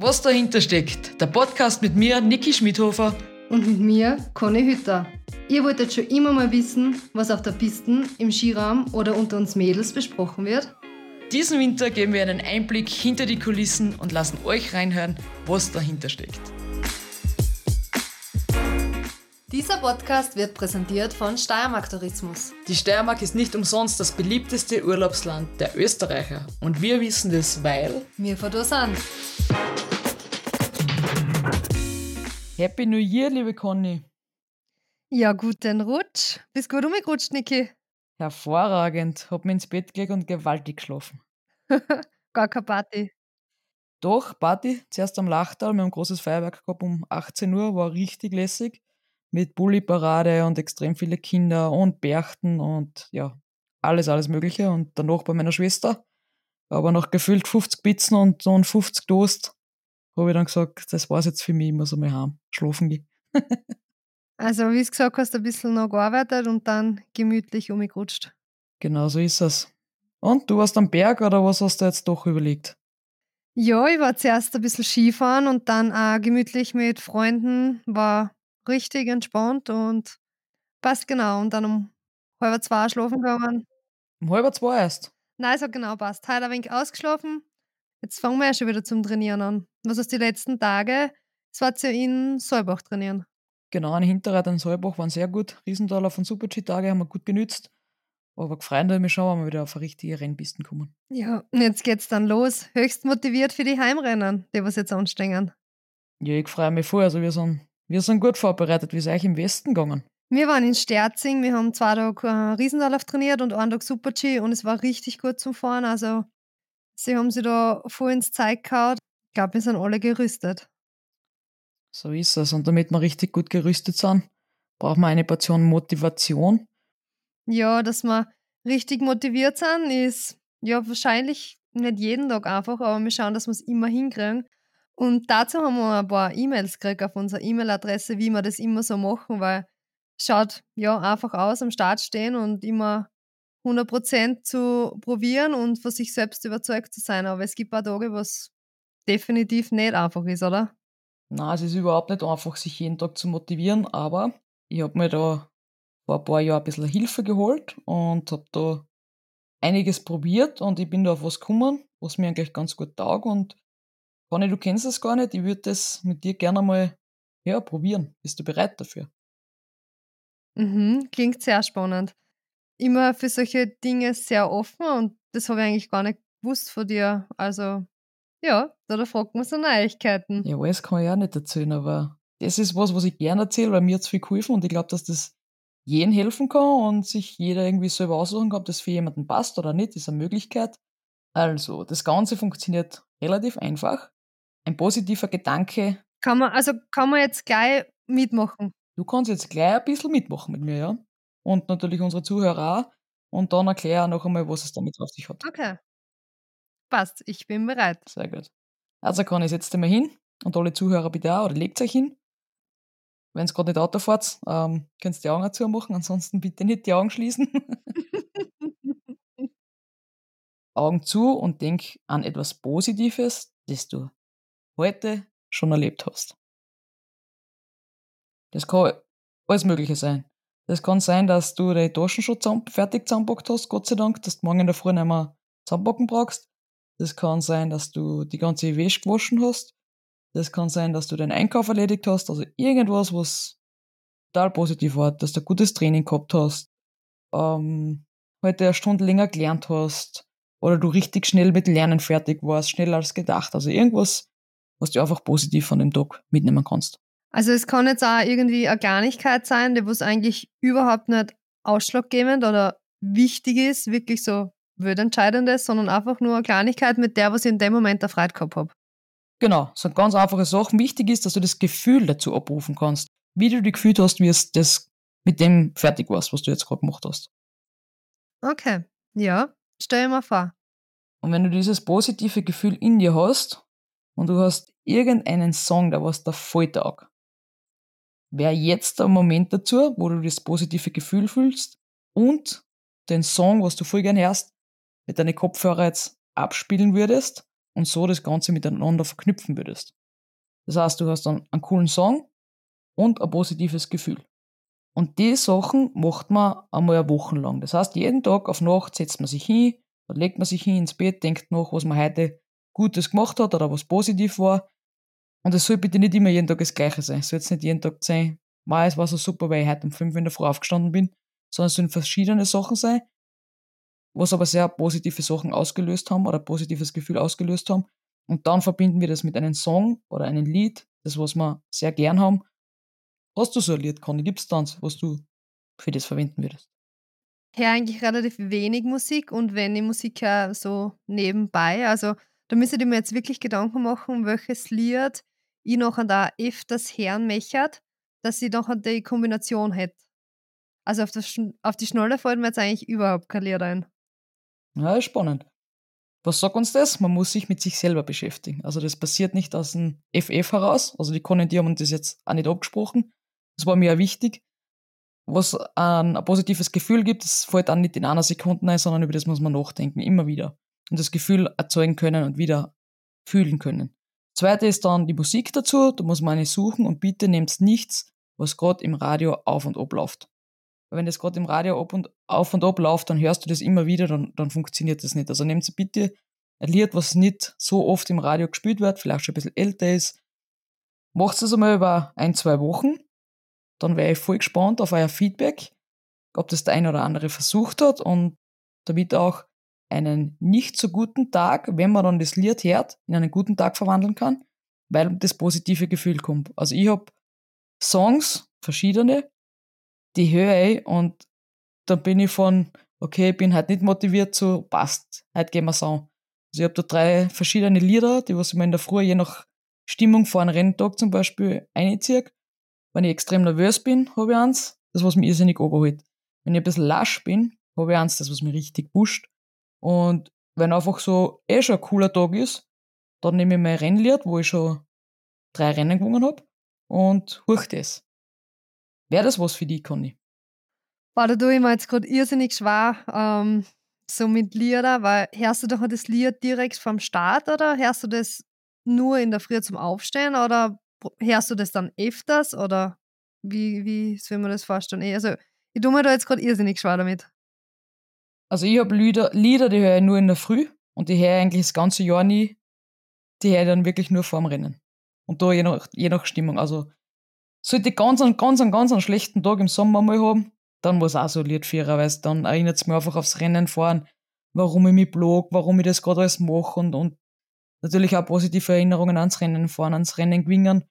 Was dahinter steckt, der Podcast mit mir, Niki Schmidhofer. Und mit mir, Conny Hütter. Ihr wolltet schon immer mal wissen, was auf der Piste, im Skiraum oder unter uns Mädels besprochen wird? Diesen Winter geben wir einen Einblick hinter die Kulissen und lassen euch reinhören, was dahinter steckt. Dieser Podcast wird präsentiert von Steiermark Tourismus. Die Steiermark ist nicht umsonst das beliebteste Urlaubsland der Österreicher. Und wir wissen das, weil wir von da sind. Happy New Year, liebe Conny. Ja, guten Rutsch. Bist gut umgerutscht, Niki? Hervorragend. Hab mir ins Bett gelegt und gewaltig geschlafen. Gar keine Party. Doch, Party. Zuerst am Lachtal. Wir haben ein großes Feuerwerk gehabt um 18 Uhr. War richtig lässig mit Bulli-Parade und extrem viele Kinder und Berchten und ja, alles, alles Mögliche. Und danach bei meiner Schwester, aber noch gefühlt 50 Pizzen und, und 50 Toast, habe ich dann gesagt, das war's jetzt für mich, ich muss einmal heim, schlafen gehen. also, wie du gesagt hast, ein bisschen noch gearbeitet und dann gemütlich umgerutscht. Genau so ist es. Und du warst am Berg oder was hast du jetzt doch überlegt? Ja, ich war zuerst ein bisschen Skifahren und dann auch gemütlich mit Freunden, war richtig entspannt und passt genau. Und dann um halb zwei schlafen gegangen. Um halb zwei erst? Nein, es hat genau passt. Heute ein wenig ausgeschlafen. Jetzt fangen wir ja schon wieder zum Trainieren an. Was hast du die letzten Tage? Es war ja in Saalbach trainieren. Genau, ein Hinterrad in Saalbach waren sehr gut. Riesentaler von Super-G-Tage haben wir gut genützt. Aber gefreut mich schon, wenn wir wieder auf eine richtige Rennpisten kommen. Ja, und jetzt geht's dann los. Höchst motiviert für die Heimrennen, die was jetzt anstehen. Ja, ich freue mich voll. Also wir sind wir sind gut vorbereitet. Wie ist euch im Westen gegangen? Wir waren in Sterzing, wir haben zwei Tage äh, Riesenlauf trainiert und einen Tag Super-G und es war richtig gut zum Fahren. Also, sie haben sich da voll ins Zeug gehauen. Ich glaube, wir sind alle gerüstet. So ist es. Und damit wir richtig gut gerüstet sind, brauchen wir eine Portion Motivation. Ja, dass wir richtig motiviert sind, ist ja wahrscheinlich nicht jeden Tag einfach, aber wir schauen, dass wir es immer hinkriegen. Und dazu haben wir ein paar E-Mails gekriegt auf unsere E-Mail-Adresse, wie wir das immer so machen, weil es schaut ja einfach aus, am Start stehen und immer 100% zu probieren und von sich selbst überzeugt zu sein. Aber es gibt auch Tage, was definitiv nicht einfach ist, oder? Na, es ist überhaupt nicht einfach, sich jeden Tag zu motivieren, aber ich habe mir da vor ein paar Jahren ein bisschen Hilfe geholt und habe da einiges probiert und ich bin da auf was gekommen, was mir eigentlich ganz gut taugt und Conny, du kennst das gar nicht. Ich würde das mit dir gerne mal ja, probieren. Bist du bereit dafür? Mhm, klingt sehr spannend. Immer für solche Dinge sehr offen und das habe ich eigentlich gar nicht gewusst von dir. Also, ja, da, da fragt man so Neuigkeiten. Ja, alles kann ich auch nicht erzählen, aber das ist was, was ich gerne erzähle, weil mir hat es viel geholfen und ich glaube, dass das jedem helfen kann und sich jeder irgendwie selber aussuchen kann, ob das für jemanden passt oder nicht, ist eine Möglichkeit. Also, das Ganze funktioniert relativ einfach ein positiver Gedanke. Kann man, also kann man jetzt gleich mitmachen? Du kannst jetzt gleich ein bisschen mitmachen mit mir, ja. Und natürlich unsere Zuhörer auch. Und dann erkläre ich noch einmal, was es damit auf sich hat. Okay. Passt, ich bin bereit. Sehr gut. Also kann ich jetzt mal hin und alle Zuhörer bitte auch, oder legt euch hin. Wenn es gerade nicht Auto fahrt, ähm, könnt ihr die Augen dazu machen, ansonsten bitte nicht die Augen schließen. Augen zu und denk an etwas Positives, das du heute schon erlebt hast. Das kann alles Mögliche sein. Das kann sein, dass du deine Taschen schon zusammen, fertig zusammenpackt hast, Gott sei Dank, dass du morgen in der Früh nicht mehr zusammenpacken brauchst. Das kann sein, dass du die ganze Wäsche gewaschen hast. Das kann sein, dass du deinen Einkauf erledigt hast. Also irgendwas, was total positiv war, dass du ein gutes Training gehabt hast, ähm, heute eine Stunde länger gelernt hast oder du richtig schnell mit Lernen fertig warst, schneller als gedacht. Also irgendwas, was du einfach positiv von dem Tag mitnehmen kannst. Also es kann jetzt auch irgendwie eine Kleinigkeit sein, die was eigentlich überhaupt nicht ausschlaggebend oder wichtig ist, wirklich so entscheidend ist, sondern einfach nur eine Kleinigkeit, mit der was ich in dem Moment erfreut gehabt habe. Genau, so ganz einfache Sachen. Wichtig ist, dass du das Gefühl dazu abrufen kannst. Wie du dich gefühlt hast, wie es das mit dem fertig warst, was du jetzt gerade gemacht hast. Okay, ja, stell dir mal vor. Und wenn du dieses positive Gefühl in dir hast, und du hast irgendeinen Song, der was da voll taugt, wäre jetzt der Moment dazu, wo du das positive Gefühl fühlst und den Song, was du voll gern hörst, mit deinen Kopfhörer jetzt abspielen würdest und so das Ganze miteinander verknüpfen würdest. Das heißt, du hast dann einen coolen Song und ein positives Gefühl. Und die Sachen macht man einmal eine Woche lang. Das heißt, jeden Tag auf Nacht setzt man sich hin, dann legt man sich hin ins Bett, denkt nach, was man heute Gutes gemacht hat oder was positiv war. Und es soll bitte nicht immer jeden Tag das Gleiche sein. Es soll jetzt nicht jeden Tag sein, es war so super, weil ich heute um fünf in der Früh aufgestanden bin, sondern es sollen verschiedene Sachen sein, was aber sehr positive Sachen ausgelöst haben oder positives Gefühl ausgelöst haben. Und dann verbinden wir das mit einem Song oder einem Lied, das was wir sehr gern haben Hast du so ein Lied, Conny? Gibt es dann, was du für das verwenden würdest? Höre eigentlich relativ wenig Musik und wenn ich Musik höre, so nebenbei. Also da müsste ich mir jetzt wirklich Gedanken machen, welches Lied ich noch an da öfters hören möchte, dass ich noch die Kombination hätte. Also auf, das, auf die Schnolle fällt mir jetzt eigentlich überhaupt kein Lied ein. Ja, spannend. Was sagt uns das? Man muss sich mit sich selber beschäftigen. Also das passiert nicht aus dem FF heraus. Also die Conny die haben uns das jetzt auch nicht abgesprochen, das war mir ja wichtig. Was ein, ein positives Gefühl gibt, das fällt dann nicht in einer Sekunde ein, sondern über das muss man nachdenken, immer wieder. Und das Gefühl erzeugen können und wieder fühlen können. Zweite ist dann die Musik dazu, da muss man eine suchen und bitte nehmt nichts, was gerade im Radio auf und ab läuft. Wenn das gerade im Radio ab und, auf und ab läuft, dann hörst du das immer wieder, dann, dann funktioniert das nicht. Also nehmt bitte ein Lied, was nicht so oft im Radio gespielt wird, vielleicht schon ein bisschen älter ist. Macht es einmal über ein, zwei Wochen dann wäre ich voll gespannt auf euer Feedback, ob das der eine oder andere versucht hat und damit auch einen nicht so guten Tag, wenn man dann das Lied hört, in einen guten Tag verwandeln kann, weil das positive Gefühl kommt. Also ich habe Songs, verschiedene, die höre ich und dann bin ich von, okay, ich bin halt nicht motiviert zu, passt, heute gehen wir Song. Also ich habe da drei verschiedene Lieder, die was ich mir in der Früh je nach Stimmung vor einem Renntag zum Beispiel einziehe wenn ich extrem nervös bin, habe ich eins, das, was mich irrsinnig oberholt. Wenn ich ein bisschen lasch bin, habe ich eins, das, was mich richtig pusht. Und wenn einfach so eh schon ein cooler Tag ist, dann nehme ich mein Rennlied, wo ich schon drei Rennen gewonnen habe, und huch das. Wäre das was für dich, Conny? Boah, da tue ich mir jetzt gerade irrsinnig schwer, ähm, so mit Lieder, weil hörst du doch das Lied direkt vom Start oder hörst du das nur in der Früh zum Aufstehen oder hörst du das dann öfters oder wie, wie soll man das vorstellen? Eh, also, ich tue mir da jetzt gerade irrsinnig schwer damit. Also, ich habe Lieder, Lieder, die höre ich nur in der Früh und die höre ich eigentlich das ganze Jahr nie. Die höre ich dann wirklich nur vorm Rennen. Und da je nach, je nach Stimmung. Also, sollte ich ganz, ganz, ganz, ganz einen schlechten Tag im Sommer mal haben, dann muss auch so ein Lied führen, weil dann erinnert es mich einfach aufs Rennen fahren, warum ich mich blog, warum ich das gerade alles mache und, und natürlich auch positive Erinnerungen ans Rennen fahren, ans Rennen gewinnen.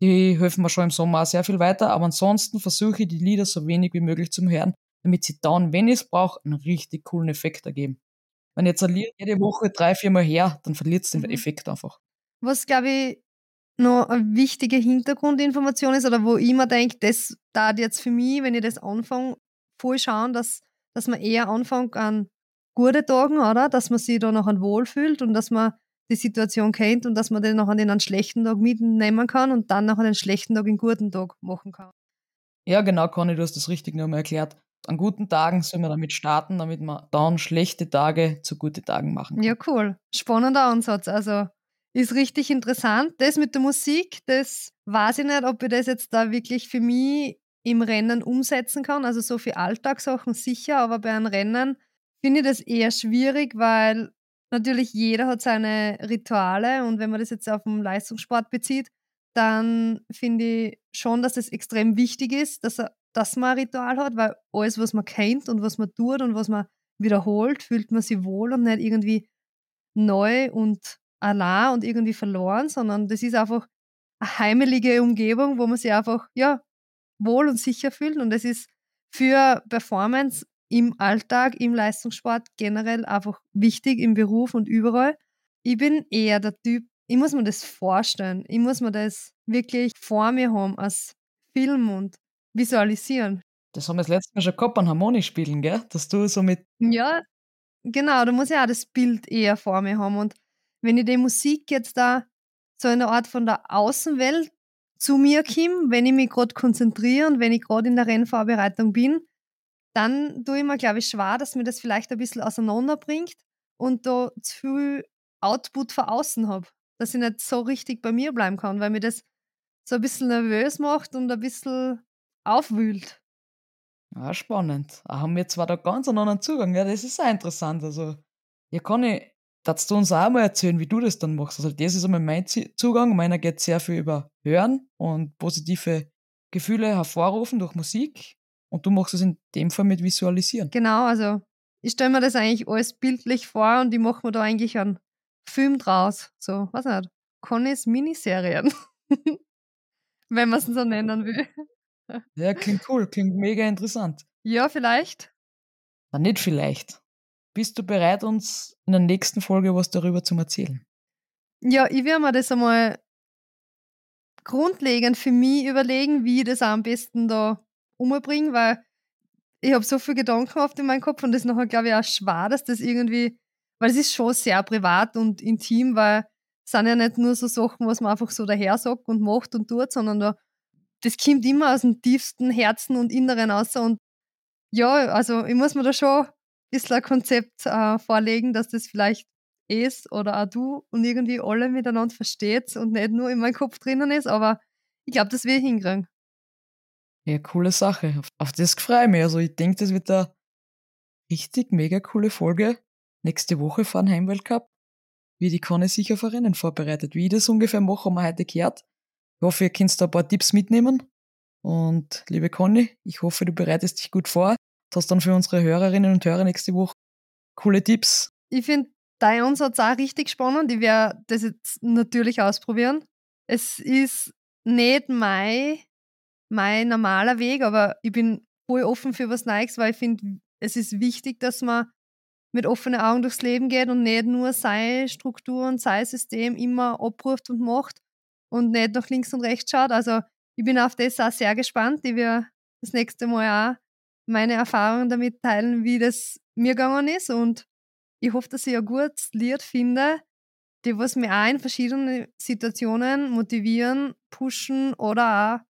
Die helfen mir schon im Sommer auch sehr viel weiter, aber ansonsten versuche ich die Lieder so wenig wie möglich zu hören, damit sie dann, wenn ich es brauche, einen richtig coolen Effekt ergeben. Wenn jetzt ein Lied jede Woche drei, viermal her, dann verliert es den mhm. Effekt einfach. Was, glaube ich, noch eine wichtige Hintergrundinformation ist, oder wo ich mir denke, das da jetzt für mich, wenn ich das anfange, voll schauen, dass, dass man eher anfängt an gute Tagen, oder? Dass man sich da noch an wohlfühlt und dass man die Situation kennt und dass man den noch an den schlechten Tag mitnehmen kann und dann noch an den schlechten Tag einen guten Tag machen kann. Ja, genau, Conny, du hast das richtig nochmal erklärt. An guten Tagen soll man damit starten, damit man dann schlechte Tage zu guten Tagen machen kann. Ja, cool. Spannender Ansatz. Also ist richtig interessant. Das mit der Musik, das weiß ich nicht, ob ich das jetzt da wirklich für mich im Rennen umsetzen kann. Also so für Alltagssachen sicher, aber bei einem Rennen finde ich das eher schwierig, weil natürlich jeder hat seine Rituale und wenn man das jetzt auf den Leistungssport bezieht, dann finde ich schon, dass es extrem wichtig ist, dass, er, dass man ein Ritual hat, weil alles, was man kennt und was man tut und was man wiederholt, fühlt man sich wohl und nicht irgendwie neu und allein und irgendwie verloren, sondern das ist einfach eine heimelige Umgebung, wo man sich einfach ja, wohl und sicher fühlt und das ist für Performance im Alltag, im Leistungssport generell einfach wichtig, im Beruf und überall. Ich bin eher der Typ, ich muss mir das vorstellen. Ich muss mir das wirklich vor mir haben als Film und visualisieren. Das haben wir das letzte Mal schon gehabt an Harmoniespielen, gell? Dass du so mit. Ja, genau, da muss ich auch das Bild eher vor mir haben. Und wenn ich die Musik jetzt da so in der Art von der Außenwelt zu mir komme, wenn ich mich gerade konzentriere und wenn ich gerade in der Rennvorbereitung bin, dann tue ich mir, glaube ich, schwer, dass mir das vielleicht ein bisschen auseinanderbringt und da zu viel Output von außen habe. Dass ich nicht so richtig bei mir bleiben kann, weil mir das so ein bisschen nervös macht und ein bisschen aufwühlt. Ja, spannend. Ah, haben wir zwar da ganz einen anderen Zugang. Ja, das ist auch interessant. Also, ja, kann ich, darfst du uns auch mal erzählen, wie du das dann machst? Also, das ist einmal mein Zugang. Meiner geht sehr viel über Hören und positive Gefühle hervorrufen durch Musik. Und du machst es in dem Fall mit Visualisieren. Genau, also ich stelle mir das eigentlich alles bildlich vor und ich mache mir da eigentlich einen Film draus. So, was nicht, Connys Miniserien. Wenn man es so nennen will. Ja, klingt cool, klingt mega interessant. Ja, vielleicht. Na, nicht vielleicht. Bist du bereit, uns in der nächsten Folge was darüber zu erzählen? Ja, ich werde mir das einmal grundlegend für mich überlegen, wie ich das am besten da umbringe, weil ich habe so viele Gedanken oft in meinem Kopf und das ist nachher, glaube ich, auch schwer, dass das irgendwie, weil es ist schon sehr privat und intim, weil es sind ja nicht nur so Sachen, was man einfach so daher sagt und macht und tut, sondern da, das kommt immer aus dem tiefsten Herzen und Inneren raus und ja, also ich muss mir da schon ein bisschen ein Konzept äh, vorlegen, dass das vielleicht ist oder auch du und irgendwie alle miteinander versteht und nicht nur in meinem Kopf drinnen ist, aber ich glaube, das will ich hinkriegen. Ja, coole Sache. Auf, auf das freue ich mich. Also ich denke, das wird eine richtig mega coole Folge. Nächste Woche fahren Heimweltcup. Wie die Conny sich auf Rennen vorbereitet. Wie ich das ungefähr mache, haben wir heute gehört. Ich hoffe, ihr könnt da ein paar Tipps mitnehmen. Und liebe Conny, ich hoffe, du bereitest dich gut vor. Du hast dann für unsere Hörerinnen und Hörer nächste Woche coole Tipps. Ich finde dein Ansatz auch richtig spannend. Ich werde das jetzt natürlich ausprobieren. Es ist nicht mein mein normaler Weg, aber ich bin voll offen für was Neues, weil ich finde, es ist wichtig, dass man mit offenen Augen durchs Leben geht und nicht nur seine Struktur und sein System immer abruft und macht und nicht nach links und rechts schaut. Also ich bin auf das auch sehr gespannt. Ich werde das nächste Mal auch meine Erfahrungen damit teilen, wie das mir gegangen ist und ich hoffe, dass ich ein gutes Lied finde, die was mir auch in verschiedenen Situationen motivieren, pushen oder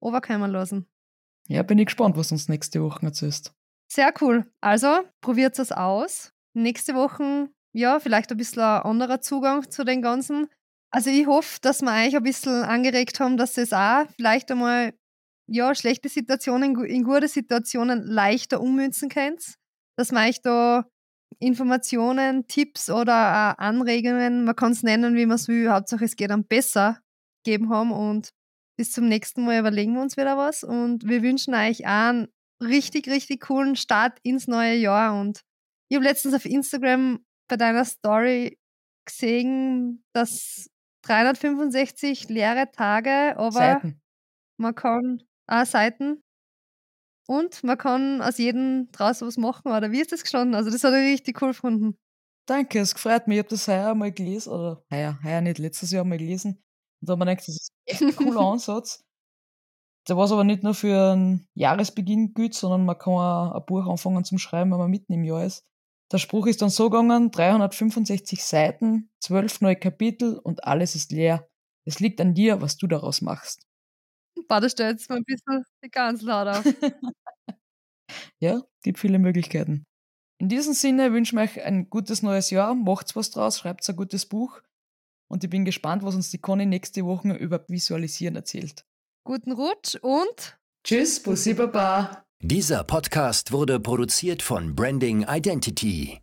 auch runterkommen lassen. Ja, bin ich gespannt, was uns nächste Woche erzählst. Sehr cool. Also, probiert es aus. Nächste Woche, ja, vielleicht ein bisschen ein anderer Zugang zu den Ganzen. Also, ich hoffe, dass wir euch ein bisschen angeregt haben, dass es auch vielleicht einmal, ja, schlechte Situationen in gute Situationen leichter ummünzen könnt. Dass wir euch da Informationen, Tipps oder Anregungen, man kann es nennen, wie man es will, Hauptsache es geht dann besser, geben haben und bis zum nächsten Mal überlegen wir uns wieder was und wir wünschen euch einen richtig, richtig coolen Start ins neue Jahr. Und ich habe letztens auf Instagram bei deiner Story gesehen, dass 365 leere Tage, aber Seiten. man kann auch Seiten und man kann aus jedem draus was machen. Oder wie ist das gestanden? Also das hat ich richtig cool gefunden. Danke, es freut mich. Ich habe das heuer mal gelesen, oder heuer, heuer nicht, letztes Jahr mal gelesen. Und da habe ich mir gedacht, das ist echt ein cooler Ansatz. Der was aber nicht nur für einen Jahresbeginn gilt, sondern man kann auch ein Buch anfangen zum Schreiben, wenn man mitten im Jahr ist. Der Spruch ist dann so gegangen, 365 Seiten, 12 neue Kapitel und alles ist leer. Es liegt an dir, was du daraus machst. Boah, da stellt jetzt mal ein bisschen die Ganzlaut auf. ja, gibt viele Möglichkeiten. In diesem Sinne wünsche ich euch ein gutes neues Jahr, macht's was draus, schreibt ein gutes Buch und ich bin gespannt, was uns die Conny nächste Woche über Visualisieren erzählt. Guten Rutsch und Tschüss, Bussi Baba. Dieser Podcast wurde produziert von Branding Identity.